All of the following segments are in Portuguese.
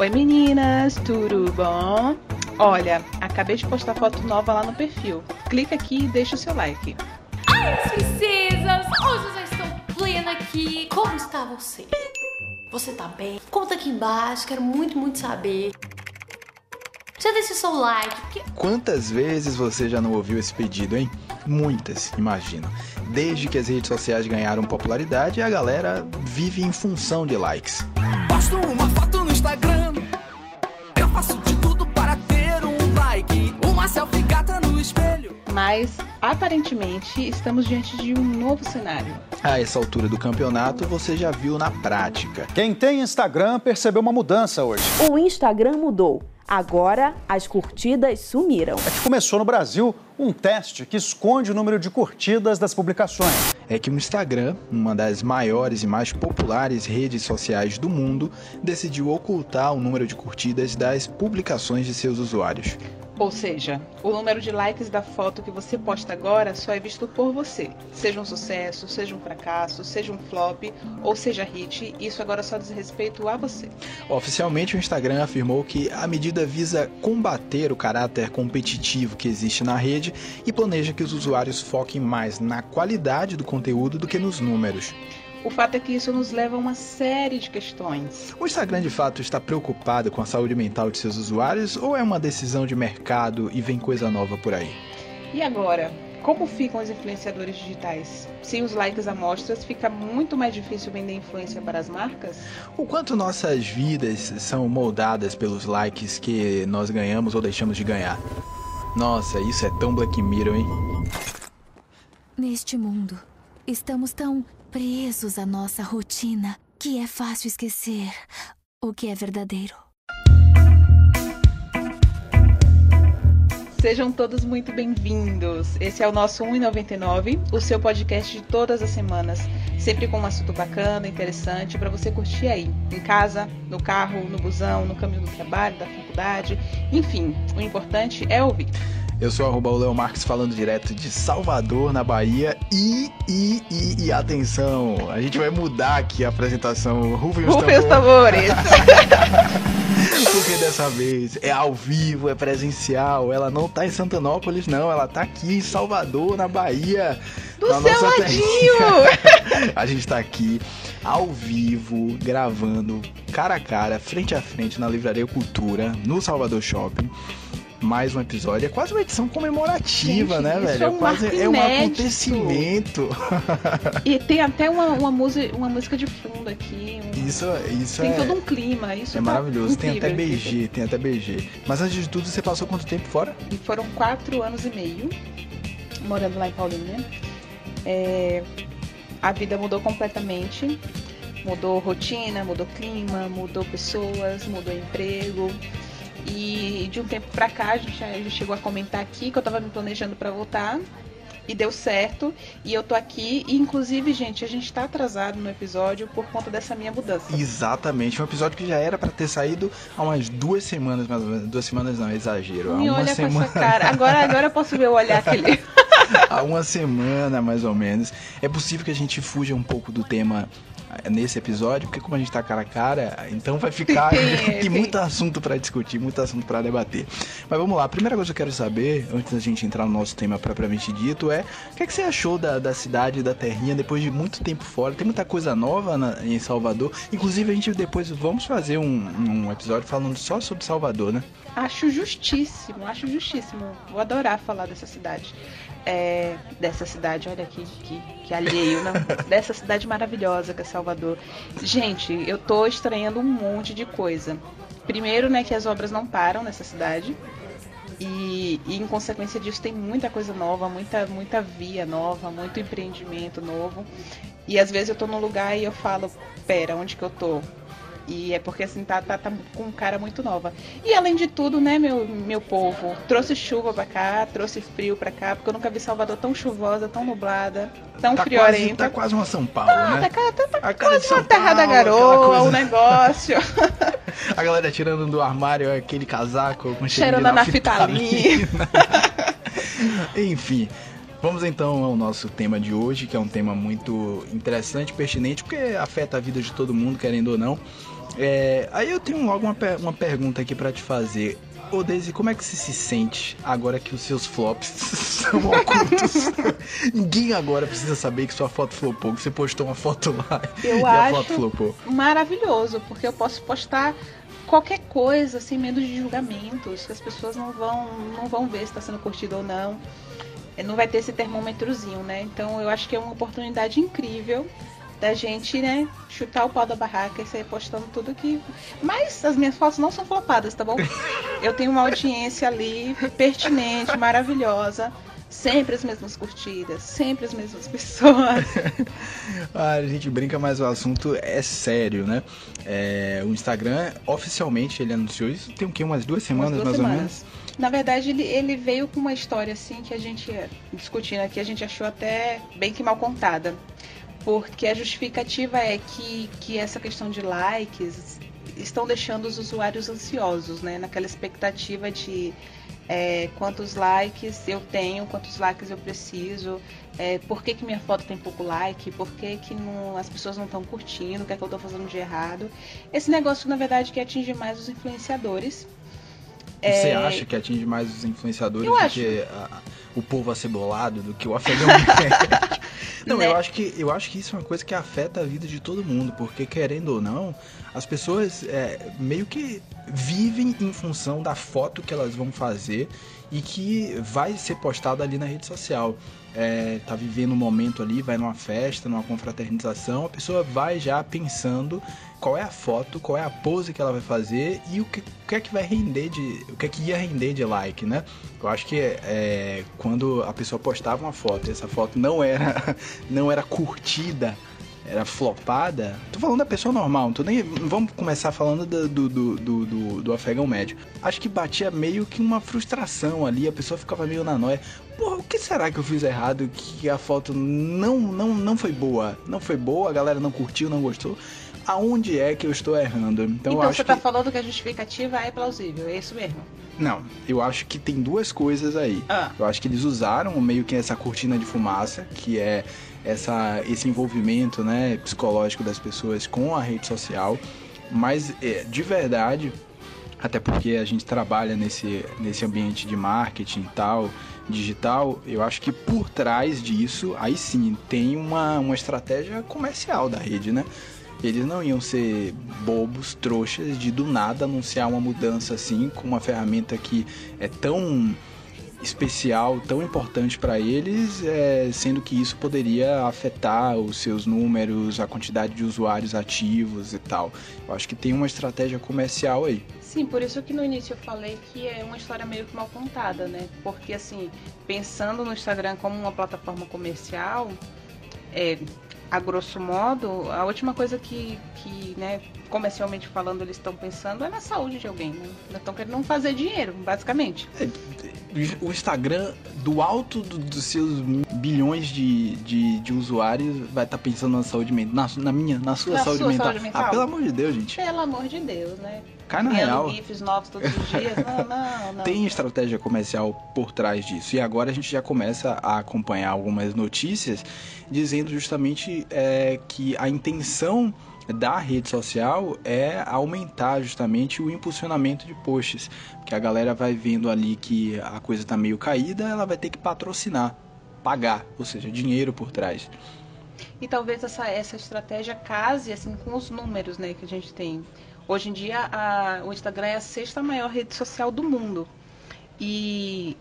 Oi meninas, tudo bom? Olha, acabei de postar foto nova lá no perfil. Clica aqui e deixa o seu like. Ai, princesas! Hoje eu já estou plena aqui. Como está você? Você tá bem? Conta aqui embaixo, quero muito, muito saber. Já deixa o seu like. Porque... Quantas vezes você já não ouviu esse pedido, hein? Muitas, imagino. Desde que as redes sociais ganharam popularidade, a galera vive em função de likes. Faço de tudo para ter um like. Uma selfie gata no espelho. Mas, aparentemente, estamos diante de um novo cenário. A essa altura do campeonato, você já viu na prática. Quem tem Instagram percebeu uma mudança hoje. O Instagram mudou. Agora as curtidas sumiram. É que começou no Brasil um teste que esconde o número de curtidas das publicações. É que o Instagram, uma das maiores e mais populares redes sociais do mundo, decidiu ocultar o número de curtidas das publicações de seus usuários. Ou seja, o número de likes da foto que você posta agora só é visto por você. Seja um sucesso, seja um fracasso, seja um flop ou seja hit, isso agora só diz respeito a você. Oficialmente, o Instagram afirmou que a medida visa combater o caráter competitivo que existe na rede e planeja que os usuários foquem mais na qualidade do conteúdo do que nos números. O fato é que isso nos leva a uma série de questões. O Instagram de fato está preocupado com a saúde mental de seus usuários ou é uma decisão de mercado e vem coisa nova por aí? E agora? Como ficam os influenciadores digitais? Sem os likes amostras, fica muito mais difícil vender influência para as marcas? O quanto nossas vidas são moldadas pelos likes que nós ganhamos ou deixamos de ganhar? Nossa, isso é tão Black Mirror, hein? Neste mundo, estamos tão presos à nossa rotina que é fácil esquecer o que é verdadeiro. Sejam todos muito bem-vindos. Esse é o nosso 1,99, o seu podcast de todas as semanas, sempre com um assunto bacana, interessante para você curtir aí, em casa, no carro, no busão, no caminho do trabalho, da faculdade, enfim, o importante é ouvir. Eu sou arroba o Leo Marques falando direto de Salvador, na Bahia. E, e, e, e atenção, a gente vai mudar aqui a apresentação. Rufem os Rufem os tambores. Porque dessa vez é ao vivo, é presencial. Ela não tá em Santanópolis, não. Ela tá aqui em Salvador, na Bahia. Do na seu ladinho! a gente tá aqui ao vivo, gravando, cara a cara, frente a frente na Livraria Cultura, no Salvador Shopping mais um episódio. É quase uma edição comemorativa, Gente, né, velho? É, um, quase, é um acontecimento. E tem até uma, uma, música, uma música de fundo aqui. Um... Isso, isso tem é. Tem todo um clima. Isso é tá maravilhoso. Tem até incrível, BG, tem até BG. Mas antes de tudo, você passou quanto tempo fora? E foram quatro anos e meio morando lá em Paulínia. É... A vida mudou completamente. Mudou rotina, mudou clima, mudou pessoas, mudou emprego. E de um tempo pra cá, a gente chegou a comentar aqui que eu tava me planejando para voltar. E deu certo. E eu tô aqui. E, inclusive, gente, a gente tá atrasado no episódio por conta dessa minha mudança. Exatamente. Um episódio que já era para ter saído há umas duas semanas, mais ou menos. Duas semanas não, exagero. Me há uma olha semana... com essa cara. Agora, agora eu posso ver o olhar que ele. há uma semana, mais ou menos. É possível que a gente fuja um pouco do tema nesse episódio, porque como a gente tá cara a cara, então vai ficar Tem, tem muito assunto para discutir, muito assunto para debater. Mas vamos lá, a primeira coisa que eu quero saber, antes da gente entrar no nosso tema propriamente dito, é o que, é que você achou da, da cidade, da terrinha, depois de muito tempo fora? Tem muita coisa nova na, em Salvador. Inclusive, a gente depois vamos fazer um, um episódio falando só sobre Salvador, né? Acho justíssimo, acho justíssimo. Vou adorar falar dessa cidade. É, dessa cidade, olha aqui, que, que alheio, não? dessa cidade maravilhosa que é Salvador. Gente, eu tô estranhando um monte de coisa. Primeiro, né, que as obras não param nessa cidade. E, e, em consequência disso tem muita coisa nova, muita, muita via nova, muito empreendimento novo. E às vezes eu tô num lugar e eu falo, pera, onde que eu tô? E é porque assim, tá, tá, tá com cara muito nova. E além de tudo, né, meu, meu povo, trouxe chuva pra cá, trouxe frio pra cá, porque eu nunca vi Salvador tão chuvosa, tão nublada, tão tá friorenta. Quase, tá quase uma São Paulo, tá, né? Tá, tá, tá A cara quase uma terra da Paulo, garoa, o negócio. A galera tirando do armário aquele casaco com Cheirando de a naftalina. Enfim, vamos então ao nosso tema de hoje, que é um tema muito interessante, pertinente, porque afeta a vida de todo mundo, querendo ou não. É, aí eu tenho logo uma, uma pergunta aqui pra te fazer. Ô Daisy, como é que você se sente agora que os seus flops são ocultos? Ninguém agora precisa saber que sua foto flopou, que você postou uma foto lá Eu e a acho foto flopou. maravilhoso, porque eu posso postar qualquer coisa sem medo de julgamentos, que as pessoas não vão, não vão ver se está sendo curtido ou não. É, Não vai ter esse termômetrozinho, né? Então eu acho que é uma oportunidade incrível da gente, né, chutar o pau da barraca e sair postando tudo que. Mas as minhas fotos não são flopadas, tá bom? Eu tenho uma audiência ali pertinente, maravilhosa. Sempre as mesmas curtidas, sempre as mesmas pessoas. Ah, a gente brinca, mas o assunto é sério, né? É, o Instagram, oficialmente, ele anunciou isso tem o quê? Umas duas semanas, Umas duas mais ou semanas. Na verdade, ele, ele veio com uma história assim que a gente, discutindo aqui, a gente achou até bem que mal contada. Porque a justificativa é que, que essa questão de likes estão deixando os usuários ansiosos, né? Naquela expectativa de é, quantos likes eu tenho, quantos likes eu preciso, é, por que, que minha foto tem pouco like, por que, que não- as pessoas não estão curtindo, o que é que eu estou fazendo de errado. Esse negócio, na verdade, que atinge mais os influenciadores. Você É, acha que atinge mais os influenciadores Eu do acho. que a- o povo acebolado, do que o afegão? Não, Né? eu acho, que, eu acho que isso é uma coisa que afeta a vida de todo mundo, porque querendo ou não, as pessoas é, meio que vivem em função da foto que elas vão fazer e que vai ser postada ali na rede social. É, tá vivendo um momento ali, vai numa festa, numa confraternização, a pessoa vai já pensando qual é a foto, qual é a pose que ela vai fazer e o que, o que é que vai render de. o que é que ia render de like, né? Eu acho que é, quando a pessoa postava uma foto e essa foto não era, não era curtida, era flopada, tô falando da pessoa normal, não tô nem. Vamos começar falando do, do, do, do, do- do afegão médio. Acho que batia meio que uma frustração ali, a pessoa ficava meio na noia. Porra, o que será que eu fiz errado que a foto não, não, não foi boa? Não foi boa, a galera não curtiu, não gostou. Aonde é que eu estou errando? Então, Então, você que... tá falando que a justificativa é plausível, é isso mesmo. Não, eu acho que tem duas coisas aí. Ah. Eu acho que eles usaram meio que essa cortina de fumaça, que é essa, esse envolvimento né, psicológico das pessoas com a rede social. Mas é, de verdade, até porque a gente trabalha nesse, nesse ambiente de marketing e tal, digital, eu acho que por trás disso, aí sim, tem uma, uma estratégia comercial da rede, né? Eles não iam ser bobos, trouxas, de do nada anunciar uma mudança assim, com uma ferramenta que é tão especial, tão importante para eles, é, sendo que isso poderia afetar os seus números, a quantidade de usuários ativos e tal. Eu acho que tem uma estratégia comercial aí. Sim, por isso que no início eu falei que é uma história meio que mal contada, né? Porque assim, pensando no Instagram como uma plataforma comercial, é, a grosso modo, a última coisa que, que né, comercialmente falando, eles estão pensando é na saúde de alguém, né? Estão querendo fazer dinheiro, basicamente. O Instagram, do alto do- dos seus bilhões de, de, de usuários, vai estar pensando na saúde mental. Na, na minha, na sua, Na saúde, sua mental. saúde mental. Ah, pelo amor de Deus, gente. Pelo amor de Deus, né? Cai na real. GIFs novos todos os dias. Não, não, não. Tem estratégia comercial por trás disso. E agora a gente já começa a acompanhar algumas notícias dizendo justamente é, que a intenção da rede social é aumentar justamente o impulsionamento de posts. Porque a galera vai vendo ali que a coisa tá meio caída, ela vai ter que patrocinar, pagar, ou seja, dinheiro por trás. E talvez essa, essa estratégia case assim com os números né, que a gente tem. Hoje em dia a- o Instagram é a sexta maior rede social do mundo. E,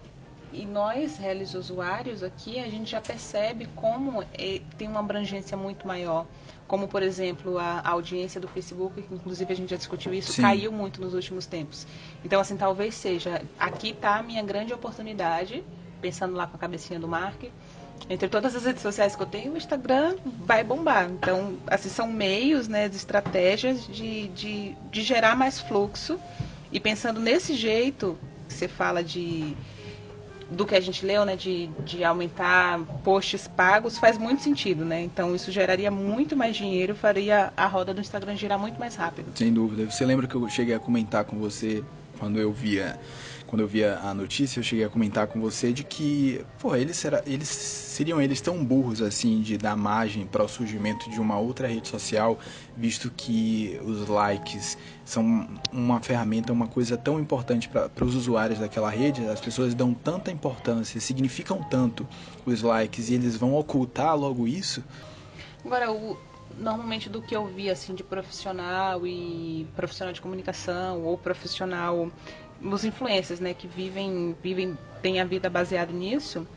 e nós, réis usuários aqui, a gente já percebe como é, tem uma abrangência muito maior. Como, por exemplo, a, a audiência do Facebook, que inclusive a gente já discutiu isso, Sim. caiu muito nos últimos tempos. Então, assim, talvez seja, aqui está a minha grande oportunidade, pensando lá com a cabecinha do Mark, entre todas as redes sociais que eu tenho, o Instagram vai bombar. Então, assim, são meios, né, de estratégias de, de, de gerar mais fluxo. E pensando nesse jeito, que você fala de do que a gente leu, né, de, de aumentar posts pagos, faz muito sentido, né? Então, isso geraria muito mais dinheiro, faria a roda do Instagram girar muito mais rápido. Sem dúvida. Você lembra que eu cheguei a comentar com você quando eu via quando eu via a notícia, eu cheguei a comentar com você de que, pô, eles, será, eles seriam eles tão burros assim de dar margem para o surgimento de uma outra rede social, visto que os likes são uma ferramenta, uma coisa tão importante para os usuários daquela rede, as pessoas dão tanta importância, significam tanto os likes e eles vão ocultar logo isso. Agora, o, normalmente do que eu vi assim de profissional e profissional de comunicação ou profissional os influencers, né, que vivem, vivem, têm a vida baseada nisso,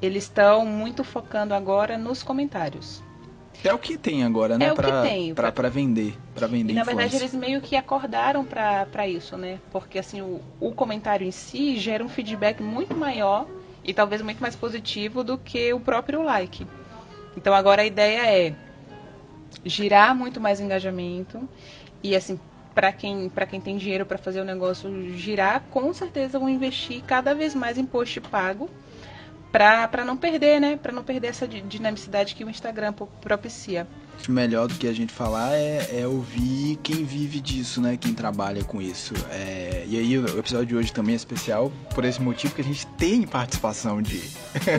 eles estão muito focando agora nos comentários. É o que tem agora, né? É o pra, que tem. Pra, pra vender, pra vender E na verdade influência. eles meio que acordaram para isso, né? Porque assim, o, o comentário em si gera um feedback muito maior e talvez muito mais positivo do que o próprio like. Então agora a ideia é girar muito mais engajamento e assim, para quem, pra quem tem dinheiro para fazer o negócio girar, com certeza vão investir cada vez mais em post pago para não perder, né? Para não perder essa di- dinamicidade que o Instagram pro- propicia. Melhor do que a gente falar é, é ouvir quem vive disso, né? Quem trabalha com isso. É, e aí o episódio de hoje também é especial por esse motivo que a gente tem participação de.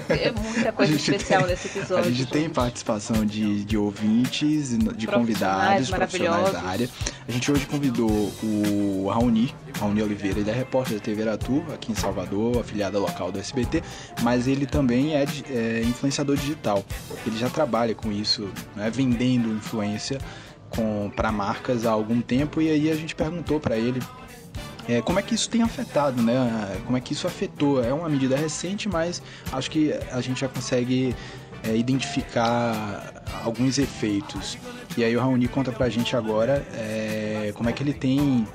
É muita coisa especial tem- nesse episódio. A gente tem gente. participação de, de ouvintes, de convidados, profissionais da área. A gente hoje convidou o Raoni, Raoni Oliveira, ele é repórter da TV Aratu, aqui em Salvador, afiliada local do SBT, mas ele também é, é influenciador digital. Ele já trabalha com isso, né, vendendo influência para marcas há algum tempo, e aí a gente perguntou para ele é, como é que isso tem afetado, né? Como é que isso afetou? É uma medida recente, mas acho que a gente já consegue é, identificar alguns efeitos. E aí o Raoni conta pra gente agora é, como é que ele tem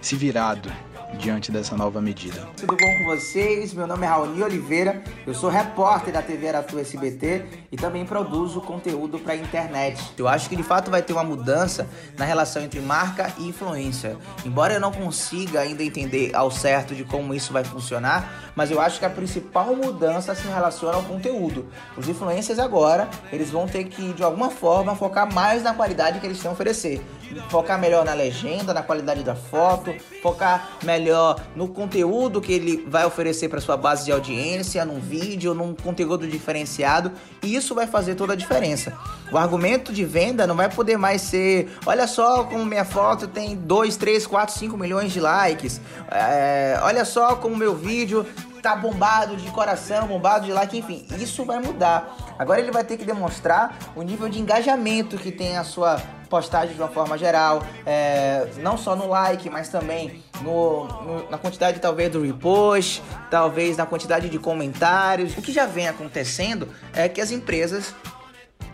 se virado diante dessa nova medida. Tudo bom com vocês? Meu nome é Raoni Oliveira, eu sou repórter da TV Aratu SBT e também produzo conteúdo para internet. Eu acho que de fato vai ter uma mudança na relação entre marca e influência. Embora eu não consiga ainda entender ao certo de como isso vai funcionar, mas eu acho que a principal mudança se relaciona ao conteúdo. Os influencers agora, eles vão ter que de alguma forma focar mais na qualidade que eles têm a oferecer. Focar melhor na legenda, na qualidade da foto, focar melhor no conteúdo que ele vai oferecer para sua base de audiência, num vídeo, num conteúdo diferenciado, e isso vai fazer toda a diferença. O argumento de venda não vai poder mais ser, olha só como minha foto tem 2, 3, 4, 5 milhões de likes. É, olha só como meu vídeo tá bombado de coração, bombado de like, enfim, isso vai mudar. Agora ele vai ter que demonstrar o nível de engajamento que tem a sua postagem de uma forma geral, é, não só no like, mas também no, no- na quantidade talvez do repost, talvez na quantidade de comentários. O que já vem acontecendo é que as empresas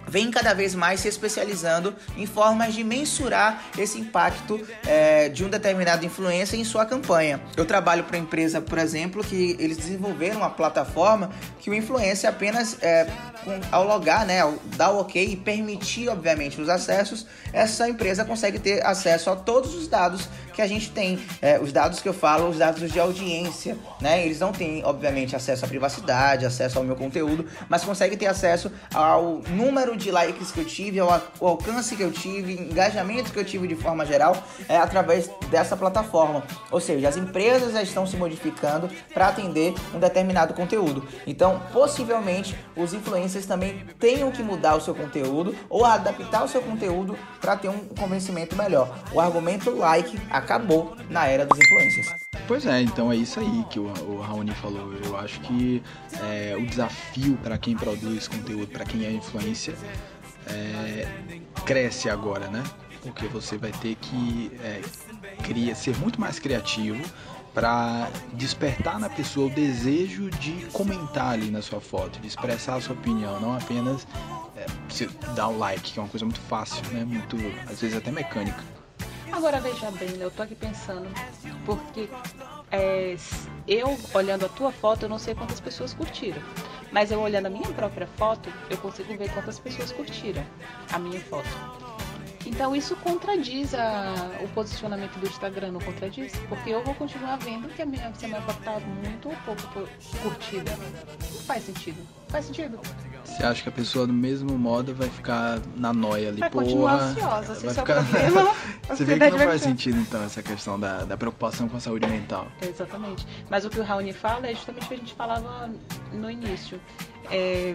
vem cada vez mais se especializando em formas de mensurar esse impacto é, de um determinado influencer em sua campanha. Eu trabalho para empresa, por exemplo, que eles desenvolveram uma plataforma que o influencer apenas é, com- ao logar, né, ao dar o ok e permitir, obviamente, os acessos, essa empresa consegue ter acesso a todos os dados que a gente tem. É, os dados que eu falo, os dados de audiência, né? Eles não têm, obviamente, acesso à privacidade, acesso ao meu conteúdo, mas conseguem ter acesso ao número de likes que eu tive, ao, ao alcance que eu tive, engajamento que eu tive de forma geral, é, através dessa plataforma. Ou seja, as empresas já estão se modificando para atender um determinado conteúdo. Então, possivelmente, os influencers também tenham que mudar o seu conteúdo ou adaptar o seu conteúdo para ter um convencimento melhor. O argumento like acabou na era dos influencers. Pois é, então é isso aí que o, o Raoni falou. Eu acho que é, o desafio para quem produz conteúdo, para quem é influência, é, cresce agora, né? Porque você vai ter que é, cria, ser muito mais criativo para despertar na pessoa o desejo de comentar ali na sua foto, de expressar a sua opinião, não apenas é, dar um like, que é uma coisa muito fácil, né? Muito, às vezes até mecânica. Agora veja bem, né? eu tô aqui pensando, porque é, eu olhando a tua foto, eu não sei quantas pessoas curtiram. Mas eu olhando a minha própria foto, eu consigo ver quantas pessoas curtiram a minha foto. Então isso contradiz a- o posicionamento do Instagram, não contradiz? Porque eu vou continuar vendo que a minha, se a minha tá muito ou pouco cu- curtida. Não faz sentido. Faz sentido? Você acha que a pessoa do mesmo modo vai ficar na noia ali, Vai porra. continuar ansiosa, vai ficar... problema. Você vê que não faz sentido, então, essa questão da, da preocupação com a saúde mental. Exatamente. Mas o que o Raoni fala é justamente o que a gente falava no início. É,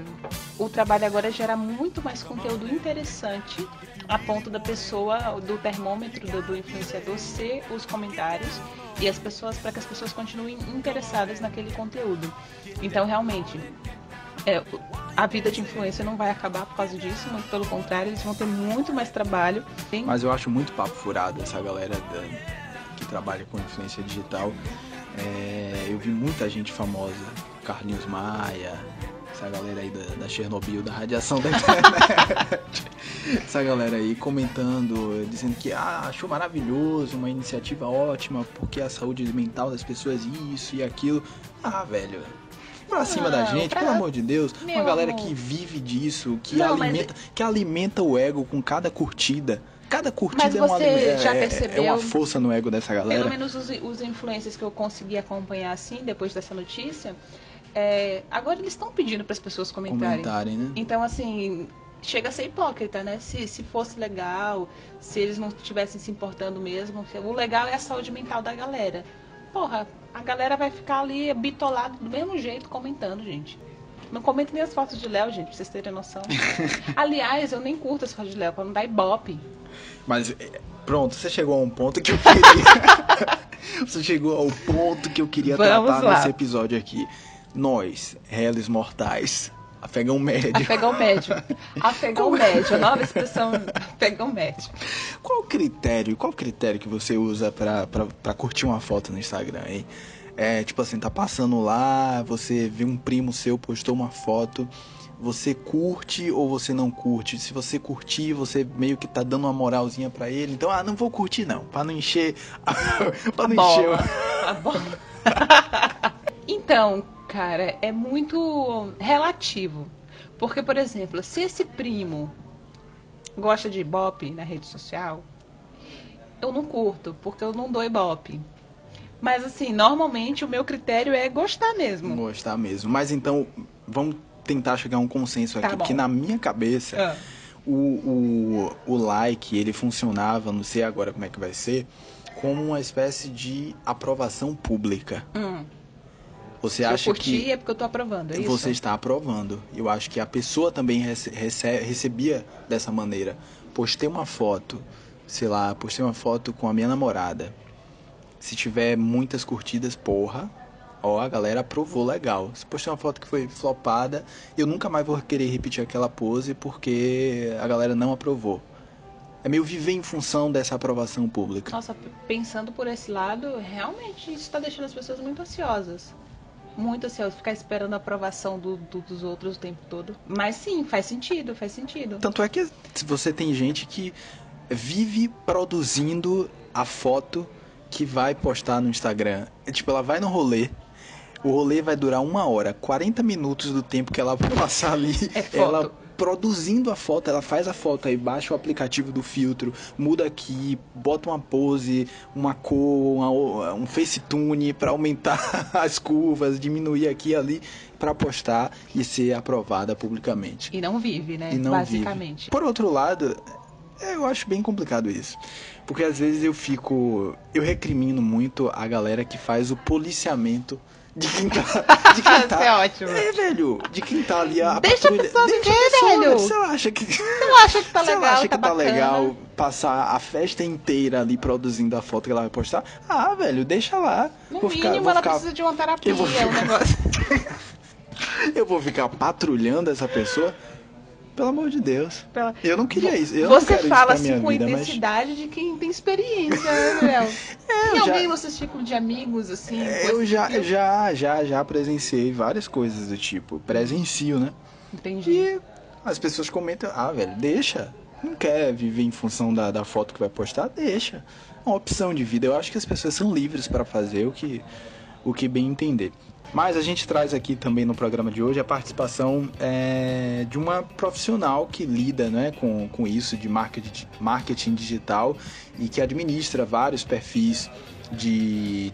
o trabalho agora gerar muito mais conteúdo interessante a ponto da pessoa, do termômetro do, do influenciador ser os comentários e as pessoas, para que as pessoas continuem interessadas naquele conteúdo. Então, realmente, é, a vida de influência não vai acabar por causa disso, muito pelo contrário, eles vão ter muito mais trabalho. Mas eu acho muito papo furado essa galera da- que trabalha com influência digital. É, eu vi muita gente famosa, Carlinhos Maia, essa galera aí da, da Chernobyl, da radiação da internet. essa galera aí comentando, dizendo que ah, achou maravilhoso, uma iniciativa ótima, porque a saúde mental das pessoas isso e aquilo. Ah, velho. Pra cima da Não, gente, pra- pelo amor de Deus, uma Meu galera amor. que vive disso, que Não, mas- alimenta, que alimenta o ego com cada curtida. Cada curtida Mas é, uma, é- percebeu- é uma força no ego dessa Pelo galera. menos os, os influencers que eu consegui acompanhar assim, depois dessa notícia, é, agora eles estão pedindo para as pessoas comentarem. Comentarem, né? Então, assim, chega a ser hipócrita, né? Se, se fosse legal, se eles não estivessem se importando mesmo, o legal é a saúde mental da galera. Porra, a galera vai ficar ali bitolada do mesmo jeito comentando, gente. Não comentem nem as fotos de Léo, gente, pra vocês terem noção. Aliás, eu nem curto as fotos de Léo, pra não dar ibope. Mas é, pronto, você chegou a um ponto que eu queria. você chegou ao ponto que eu queria Vamos tratar lá. nesse episódio aqui. Nós, réis mortais, afegão médio. Afegão médio. Afegão médio, a nova expressão afegão médio. Qual o critério? Qual critério que você usa pra curtir uma foto no Instagram, hein? É, tipo assim, tá passando lá, você vê um primo seu postou uma foto, você curte ou você não curte? Se você curtir, você meio que tá dando uma moralzinha pra ele. Então, ah, não vou curtir não, pra não encher, pra não encher. bola. A bola. então, cara, é muito relativo. Porque, por exemplo, se esse primo gosta de ibope na rede social, eu não curto, porque eu não dou ibope. Mas, assim, normalmente o meu critério é gostar mesmo. Gostar mesmo. Mas então, vamos tentar chegar a um consenso aqui, Tá bom. porque na minha cabeça, Ah, o, o, o like, ele funcionava, não sei agora como é que vai ser, como uma espécie de aprovação pública. hum. Você Se eu acha curti que é porque eu tô aprovando, é isso? você está aprovando. Eu acho que a pessoa também rece- rece- recebia dessa maneira. Postei uma foto, sei lá, postei uma foto com a minha namorada. Se tiver muitas curtidas, porra, ó, a galera aprovou legal. Se postei uma foto que foi flopada, eu nunca mais vou querer repetir aquela pose porque a galera não aprovou. É meio viver em função dessa aprovação pública. Nossa, pensando por esse lado, realmente isso está deixando as pessoas muito ansiosas. Muito ansiosas, ficar esperando a aprovação do- do- dos outros o tempo todo. Mas sim, faz sentido, faz sentido. Tanto é que você tem gente que vive produzindo a foto que vai postar no Instagram. É, tipo, ela vai no rolê. O rolê vai durar uma hora, 40 minutos do tempo que ela vai passar ali. É. Ela produzindo a foto, ela faz a foto aí, baixa o aplicativo do filtro, muda aqui, bota uma pose, uma cor, uma- um facetune pra aumentar as curvas, diminuir aqui e ali, pra postar e ser aprovada publicamente. E não vive, né? E não Basicamente. vive. Por outro lado, eu acho bem complicado isso. Porque às vezes eu fico. Eu recrimino muito a galera que faz o policiamento de quem tá. De quem tá Isso é ótimo. É, velho. De quem tá ali a Deixa a patrulha. pessoa Deixa a viver, pessoa, velho. Ela acha que. Ela acha que tá legal, ela acha tá que tá bacana. legal passar a festa inteira ali produzindo a foto que ela vai postar, ah, velho, deixa lá. No Vou mínimo, ficar- vou ela ficar- precisa de uma terapia, eu vou um ficar- negócio. Eu vou ficar patrulhando essa pessoa? Pelo amor de Deus. Pela- Eu não queria isso. Eu Você isso fala pra assim com vida, mas... intensidade de quem tem experiência, né, Léo? Tem eu já- alguém no seu círculo de amigos, assim? Eu coisa já, já, já, já presenciei várias coisas do tipo, presencio, né? Entendi. E as pessoas comentam, ah, velho, deixa. Não quer viver em função da, da foto que vai postar? Deixa. É uma opção de vida. Eu acho que as pessoas são livres para fazer o que, o que bem entender. Mas a gente traz aqui também no programa de hoje a participação é, de uma profissional que lida né, com, com isso de marketing, marketing digital e que administra vários perfis de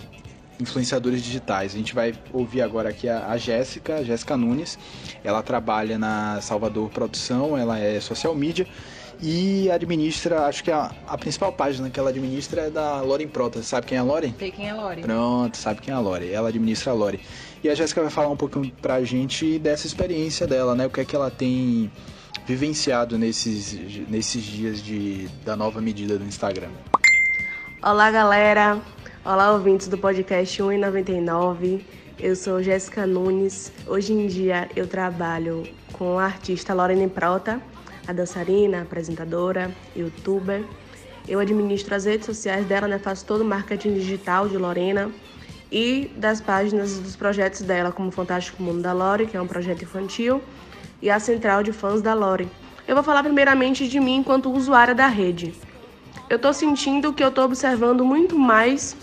influenciadores digitais. A gente vai ouvir agora aqui a, a Jéssica, a Jéssica Nunes. Ela trabalha na Salvador Produção, ela é social media e administra, acho que a, a principal página que ela administra é da Loren Prota. Sabe quem é a Loren? Sei quem é Lore. Pronto, sabe quem é a Lore. Ela administra a Lore. E a Jéssica vai falar um pouquinho pra gente dessa experiência dela, né? O que é que ela tem vivenciado nesses, nesses dias de, da nova medida do Instagram. Olá, galera. Olá, ouvintes do podcast 1,99. Eu sou Jéssica Nunes. Hoje em dia eu trabalho com a artista Lorene Prota, a dançarina, apresentadora, youtuber. Eu administro as redes sociais dela, né? Faço todo o marketing digital de Lorena e das páginas dos projetos dela, como Fantástico Mundo da Lore, que é um projeto infantil, e a Central de Fãs da Lore. Eu vou falar primeiramente de mim enquanto usuária da rede. Eu tô sentindo que eu tô observando muito mais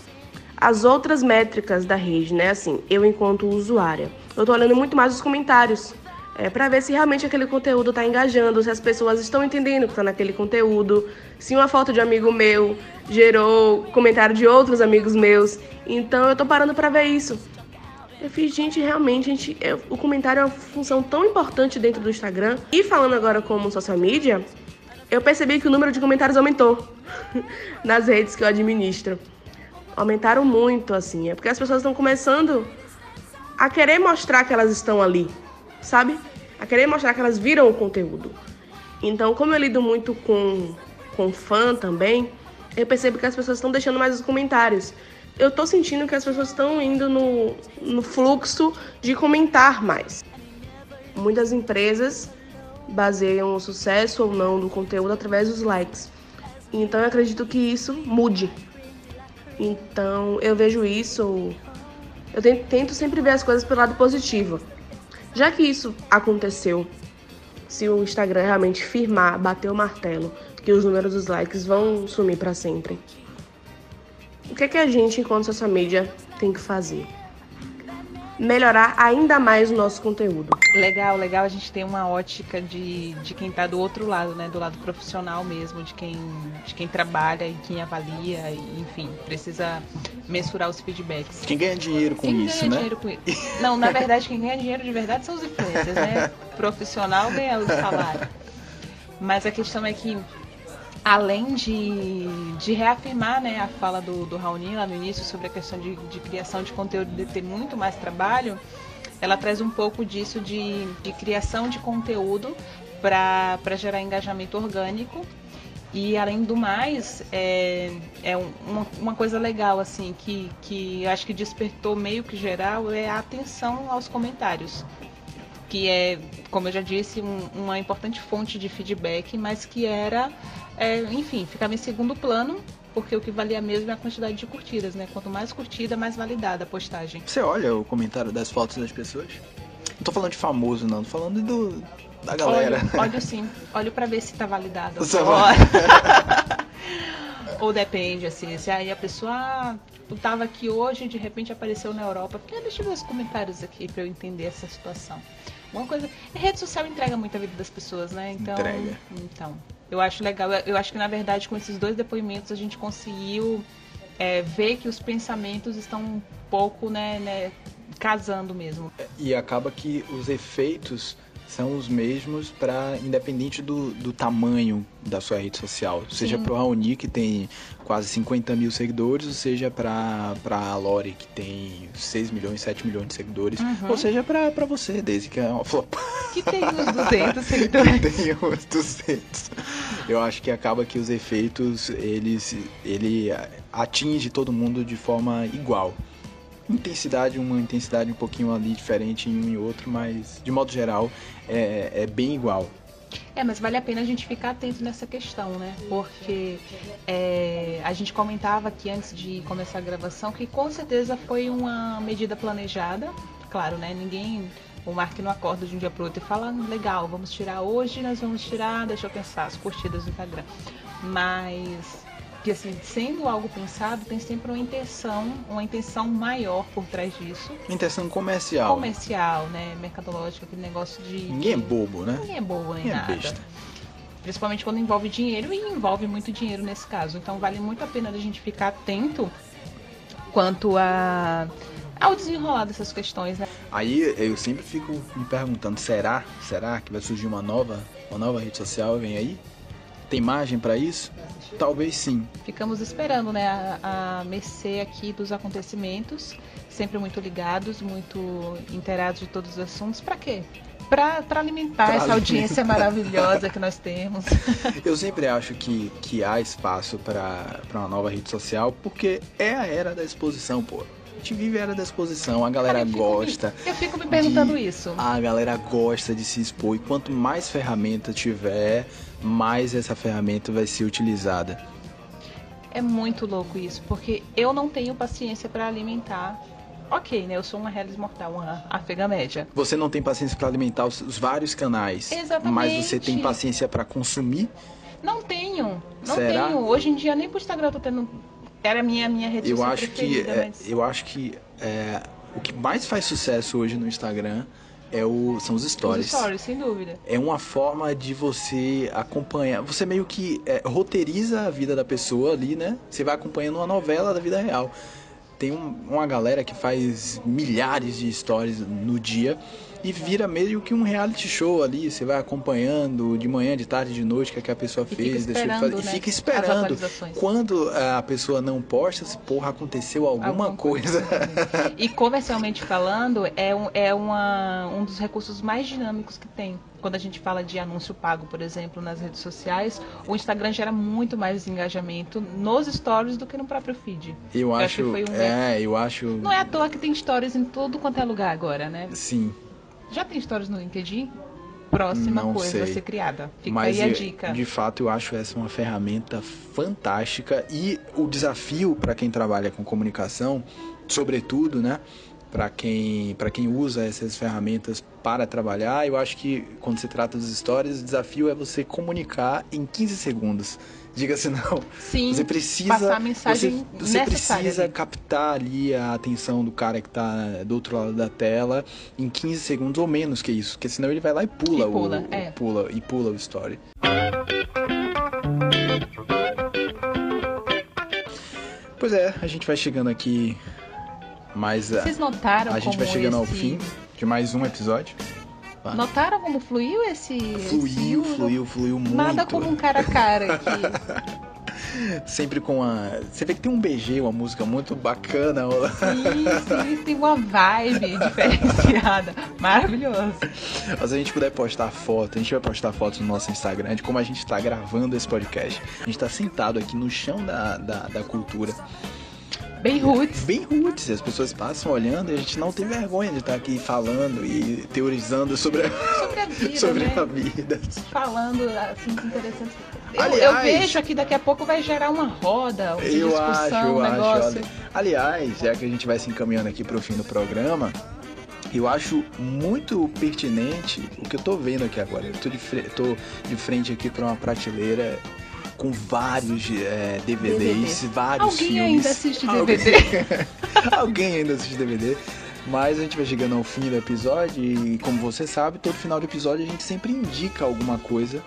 as outras métricas da rede, né? Assim, eu enquanto usuária. Eu tô olhando muito mais os comentários. É, para ver se realmente aquele conteúdo está engajando, se as pessoas estão entendendo o que está naquele conteúdo, se uma foto de amigo meu gerou comentário de outros amigos meus. Então eu tô parando para ver isso. Eu fiz, gente, realmente, gente, é, o comentário é uma função tão importante dentro do Instagram. E falando agora como social media, eu percebi que o número de comentários aumentou nas redes que eu administro. Aumentaram muito, assim. É porque as pessoas estão começando a querer mostrar que elas estão ali, sabe? A querer mostrar que elas viram o conteúdo. Então, como eu lido muito com, com fã também, eu percebo que as pessoas estão deixando mais os comentários. Eu tô sentindo que as pessoas estão indo no, no fluxo de comentar mais. Muitas empresas baseiam o sucesso ou não do conteúdo através dos likes. Então eu acredito que isso mude. Então eu vejo isso. Eu tento sempre ver as coisas pelo lado positivo. Já que isso aconteceu, se o Instagram realmente firmar, bater o martelo, que os números dos likes vão sumir para sempre. O que, é que a gente, enquanto social media, tem que fazer? Melhorar ainda mais o nosso conteúdo. Legal, legal a gente ter uma ótica de, de quem tá do outro lado, né? Do lado profissional mesmo, de quem, de quem trabalha e quem avalia, e, enfim, precisa mensurar os feedbacks. Quem ganha dinheiro com Quem isso, ganha né? dinheiro com isso? Não, na verdade, quem ganha dinheiro de verdade são os influencers, né? Profissional ganha o salário. Mas a questão é que, além de, de reafirmar né, a fala do, do Raoni lá no início sobre a questão de, de criação de conteúdo de ter muito mais trabalho, ela traz um pouco disso de, de criação de conteúdo para gerar engajamento orgânico. E além do mais, é, é um- uma, uma coisa legal assim que, que acho que despertou meio que geral é a atenção aos comentários que é, como eu já disse, um- uma importante fonte de feedback, mas que era, é, enfim, ficava em segundo plano, porque o que valia mesmo é a quantidade de curtidas, né? Quanto mais curtida, mais validada a postagem. Você olha o comentário das fotos das pessoas? Não tô falando de famoso, não. Tô falando do, da galera. Olho, olho sim, olho pra ver se tá validado. Você vai- Ou depende, assim, se aí a pessoa ah, tava aqui hoje e de repente apareceu na Europa. Porque, deixa eu ver os comentários aqui pra eu entender essa situação. Uma coisa. A rede social entrega muito a vida das pessoas, né? Então. Entrega. Então. Eu acho legal. Eu- Eu acho que na verdade com esses dois depoimentos a gente conseguiu é, ver que os pensamentos estão um pouco, né, né, casando mesmo. E acaba que os efeitos são os mesmos para independente do, do tamanho da sua rede social. Seja Sim. pro Raoni, que tem quase 50 mil seguidores, ou seja pra, pra Lore, que tem 6 milhões, 7 milhões de seguidores. Uhum. Ou seja pra você, desde que é uma flop. Que tem uns 200 seguidores. tem uns 200. Eu acho que acaba que os efeitos, eles, ele atinge todo mundo de forma igual. Intensidade, uma intensidade um pouquinho ali diferente em um e outro, mas de modo geral é, é bem igual. É, mas vale a pena a gente ficar atento nessa questão, né? Porque é, a gente comentava aqui antes de começar a gravação que com certeza foi uma medida planejada. Claro, né? Ninguém. O Mark não acorda de um dia pro outro e fala, "Ah, legal, vamos tirar hoje, nós vamos tirar, deixa eu pensar, as curtidas do Instagram. Mas que assim, sendo algo pensado, tem sempre uma intenção, uma intenção maior por trás disso. Intenção comercial. Comercial, né? Mercadológica, aquele negócio de. Ninguém é bobo, né? Ninguém é bobo nem Ninguém é nada. besta. Principalmente quando envolve dinheiro e envolve muito dinheiro nesse caso. Então vale muito a pena a gente ficar atento quanto a ao desenrolar dessas questões, né? Aí eu sempre fico me perguntando, será? Será que vai surgir uma nova, uma nova rede social vem aí? Tem margem para isso? Talvez sim. Ficamos esperando, né, a, a mercê aqui dos acontecimentos, sempre muito ligados, muito inteirados de todos os assuntos. Para quê? Para alimentar pra essa audiência maravilhosa que nós temos. Eu sempre acho que, que há espaço para uma nova rede social, porque é a era da exposição, pô gente vive era da exposição, a galera Cara, eu gosta. Eu fico me perguntando de, isso. A galera gosta de se expor e quanto mais ferramenta tiver, mais essa ferramenta vai ser utilizada. É muito louco isso, porque eu não tenho paciência para alimentar ok, né? Eu sou uma Hellis Mortal, uma afega média. Você não tem paciência para alimentar os, os, vários canais. Exatamente. Mas você tem paciência para consumir? Não tenho. Não Será? tenho. Hoje em dia nem pro Instagram eu tô tendo era a minha, minha rede eu acho que é, mas... Eu acho que é, o que mais faz sucesso hoje no Instagram é o, são os stories. Os stories, sem dúvida. É uma forma de você acompanhar. Você meio que é, roteiriza a vida da pessoa ali, né? Você vai acompanhando uma novela da vida real. Tem um, uma galera que faz milhares de stories no dia e vira meio que um reality show ali. Você vai acompanhando de manhã, de tarde, de noite o que, é que a pessoa e fez, deixou de fazer. Né? E fica esperando. Quando a pessoa não posta, se porra, aconteceu alguma, alguma coisa. coisa. e comercialmente falando, é, um, é uma, um dos recursos mais dinâmicos que tem. Quando a gente fala de anúncio pago, por exemplo, nas redes sociais, o Instagram gera muito mais engajamento nos stories do que no próprio feed. Eu, eu acho, acho um é, eu acho. Não é à toa que tem stories em todo quanto é lugar agora, né? Sim. Já tem stories no LinkedIn? Próxima não coisa sei. a ser criada. Fica Mas aí a dica. De fato, eu acho essa uma ferramenta fantástica e o desafio para quem trabalha com comunicação, sobretudo, né? Para quem, quem usa essas ferramentas para trabalhar, eu acho que quando se trata dos stories, o desafio é você comunicar em 15 segundos. Diga-se não. Sim, você precisa passar a mensagem você, você precisa ali. captar ali a atenção do cara que está do outro lado da tela em 15 segundos ou menos que isso, porque senão ele vai lá e pula, e pula, o, é. pula e pula o story. Pois é, a gente vai chegando aqui mais Vocês notaram a gente vai chegando esse... ao fim de mais um episódio. Notaram como fluiu esse. Fluiu, esse... fluiu, fluiu muito. Nada como um cara a cara aqui. Sempre com a. Você vê que tem um BG, uma música muito bacana. Isso, isso tem uma vibe diferenciada. Maravilhoso. Mas a gente puder postar foto, a gente vai postar fotos no nosso Instagram de como a gente está gravando esse podcast. A gente está sentado aqui no chão da, da, da cultura. Bem roots. Bem roots. As pessoas passam olhando e a gente não tem vergonha de estar aqui falando e teorizando sobre a, sobre a vida. sobre né? a vida. Falando assim interessantes. Eu, Aliás, eu vejo aqui daqui a pouco vai gerar uma roda, uma eu discussão, acho, eu um negócio. Acho, aliás, já que a gente vai se encaminhando aqui para o fim do programa, eu acho muito pertinente o que eu tô vendo aqui agora. Eu tô de, tô de frente aqui para uma prateleira com vários é, DVDs, DVD. vários Alguém filmes. ainda assiste DVD? Alguém... Alguém ainda assiste DVD. Mas a gente vai chegando ao fim do episódio e, como você sabe, todo final do episódio a gente sempre indica alguma coisa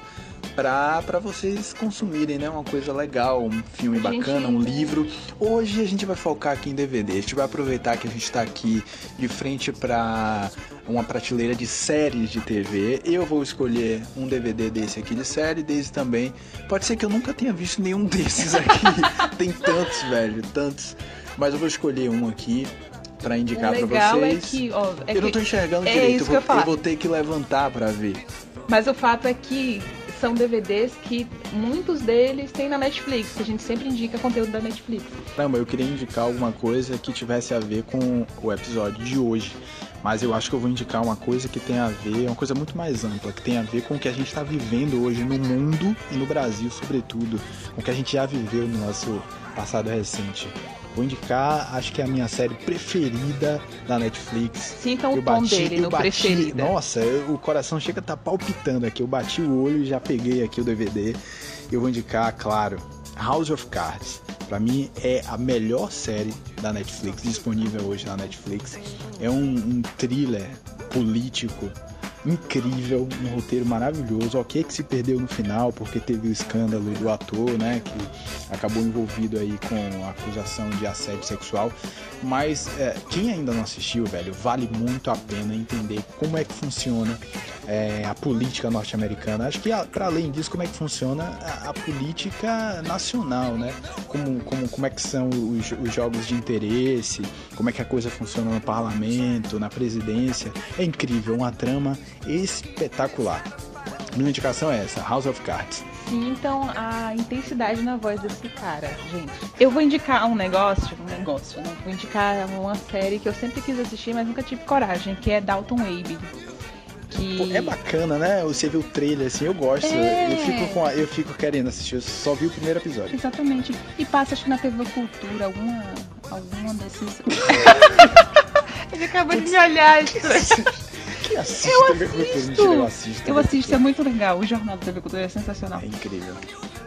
para vocês consumirem, né? Uma coisa legal, um filme bacana, um livro. Hoje a gente vai focar aqui em DVD. A gente vai aproveitar que a gente está aqui de frente para uma prateleira de séries de TV. Eu vou escolher um DVD desse aqui de série, desse também. Pode ser que eu nunca tenha visto nenhum desses aqui. Tem tantos, velho, tantos. Mas eu vou escolher um aqui para indicar para vocês. É que, ó, é eu não tô enxergando é direito. Eu, vou, eu, eu vou ter que levantar para ver. Mas o fato é que são DVDs que muitos deles tem na Netflix, a gente sempre indica conteúdo da Netflix. Caramba, eu queria indicar alguma coisa que tivesse a ver com o episódio de hoje. Mas eu acho que eu vou indicar uma coisa que tem a ver, uma coisa muito mais ampla, que tem a ver com o que a gente está vivendo hoje no mundo e no Brasil, sobretudo, com o que a gente já viveu no nosso passado recente. Vou indicar, acho que é a minha série preferida da Netflix. Sintam eu o tom bati, dele no bati, preferida. Nossa, eu, o coração chega a estar tá palpitando aqui. Eu bati o olho e já peguei aqui o DVD. Eu vou indicar, claro, House of Cards. Para mim é a melhor série da Netflix, disponível hoje na Netflix. É um, um thriller político incrível, um roteiro maravilhoso. Ok que se perdeu no final porque teve o escândalo do ator, né, que acabou envolvido aí com a acusação de assédio sexual. Mas é, quem ainda não assistiu, velho, vale muito a pena entender como é que funciona é, a política norte-americana. Acho que para além disso, como é que funciona a, a, política nacional, né? Como, como, como é que são os, os jogos de interesse, como é que a coisa funciona no parlamento, na presidência. É incrível, uma trama espetacular. Minha indicação é essa, House of Cards. Sim, então a intensidade na voz desse cara, gente. Eu vou indicar um negócio, um negócio, né? Vou indicar uma série que eu sempre quis assistir, mas nunca tive coragem, que é Dalton Abe. Que... É bacana, né? Você vê o trailer assim, eu gosto. É... Eu, fico com a, eu fico querendo assistir, eu só vi o primeiro episódio. Exatamente. E passa acho que na TV Cultura, alguma. alguma desses. Ele acabou de me olhar. Que assiste eu? Mentira, eu assisto. Eu assisto, é muito legal. O Jornal da TV Cultura é sensacional. É incrível.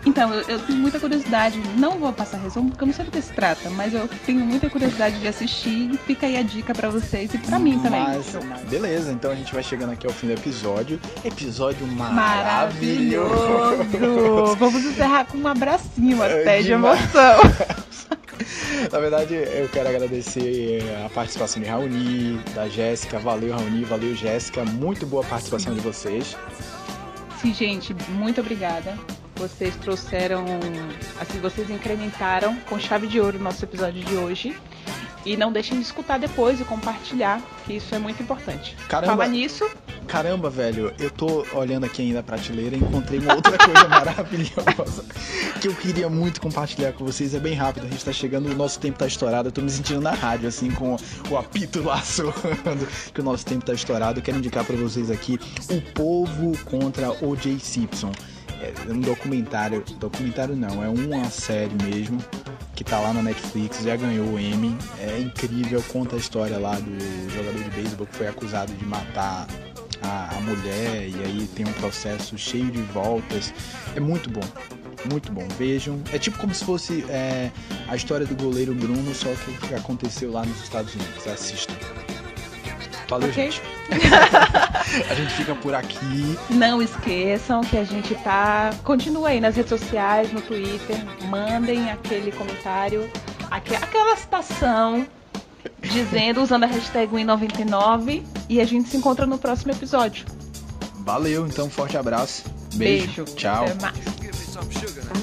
Então, eu, eu, tenho muita curiosidade. Não vou passar resumo porque eu não sei do que se trata, mas eu tenho muita curiosidade de assistir. Fica aí a dica para vocês e para mim também. Mas, beleza, então a gente vai chegando aqui ao fim do episódio. Episódio maravilhoso. maravilhoso. Vamos encerrar com um abracinho até de emoção. Na verdade, eu quero agradecer a participação de Raoni, da Jéssica. Valeu, Raoni, valeu, Jéssica. Muito boa participação de vocês. Sim, gente, muito obrigada. Vocês trouxeram, assim, vocês incrementaram com chave de ouro o nosso episódio de hoje. E não deixem de escutar depois e compartilhar, que isso é muito importante. Caramba, Fala nisso. Caramba, velho, eu tô olhando aqui ainda a prateleira e encontrei uma outra coisa maravilhosa que eu queria muito compartilhar com vocês. É bem rápido, a gente tá chegando, o nosso tempo tá estourado. Eu tô me sentindo na rádio, assim, com o apito lá soando, que o nosso tempo tá estourado. Eu quero indicar para vocês aqui O Povo contra O.J. Simpson. É um documentário, documentário não, é uma série mesmo que tá lá na Netflix, já ganhou o Emmy. É incrível, conta a história lá do jogador de beisebol que foi acusado de matar a, a, mulher e aí tem um processo cheio de voltas. É muito bom, muito bom. Vejam, é tipo como se fosse é, a história do goleiro Bruno, só que o que aconteceu lá nos Estados Unidos. Assistam. Valeu, okay. gente. a gente fica por aqui. Não esqueçam que a gente tá. Continua aí nas redes sociais, no Twitter. Mandem aquele comentário, aquela citação dizendo, usando a hashtag Win99 e a gente se encontra no próximo episódio. Valeu, então forte abraço. Beijo. Beijo. Tchau. Até mais.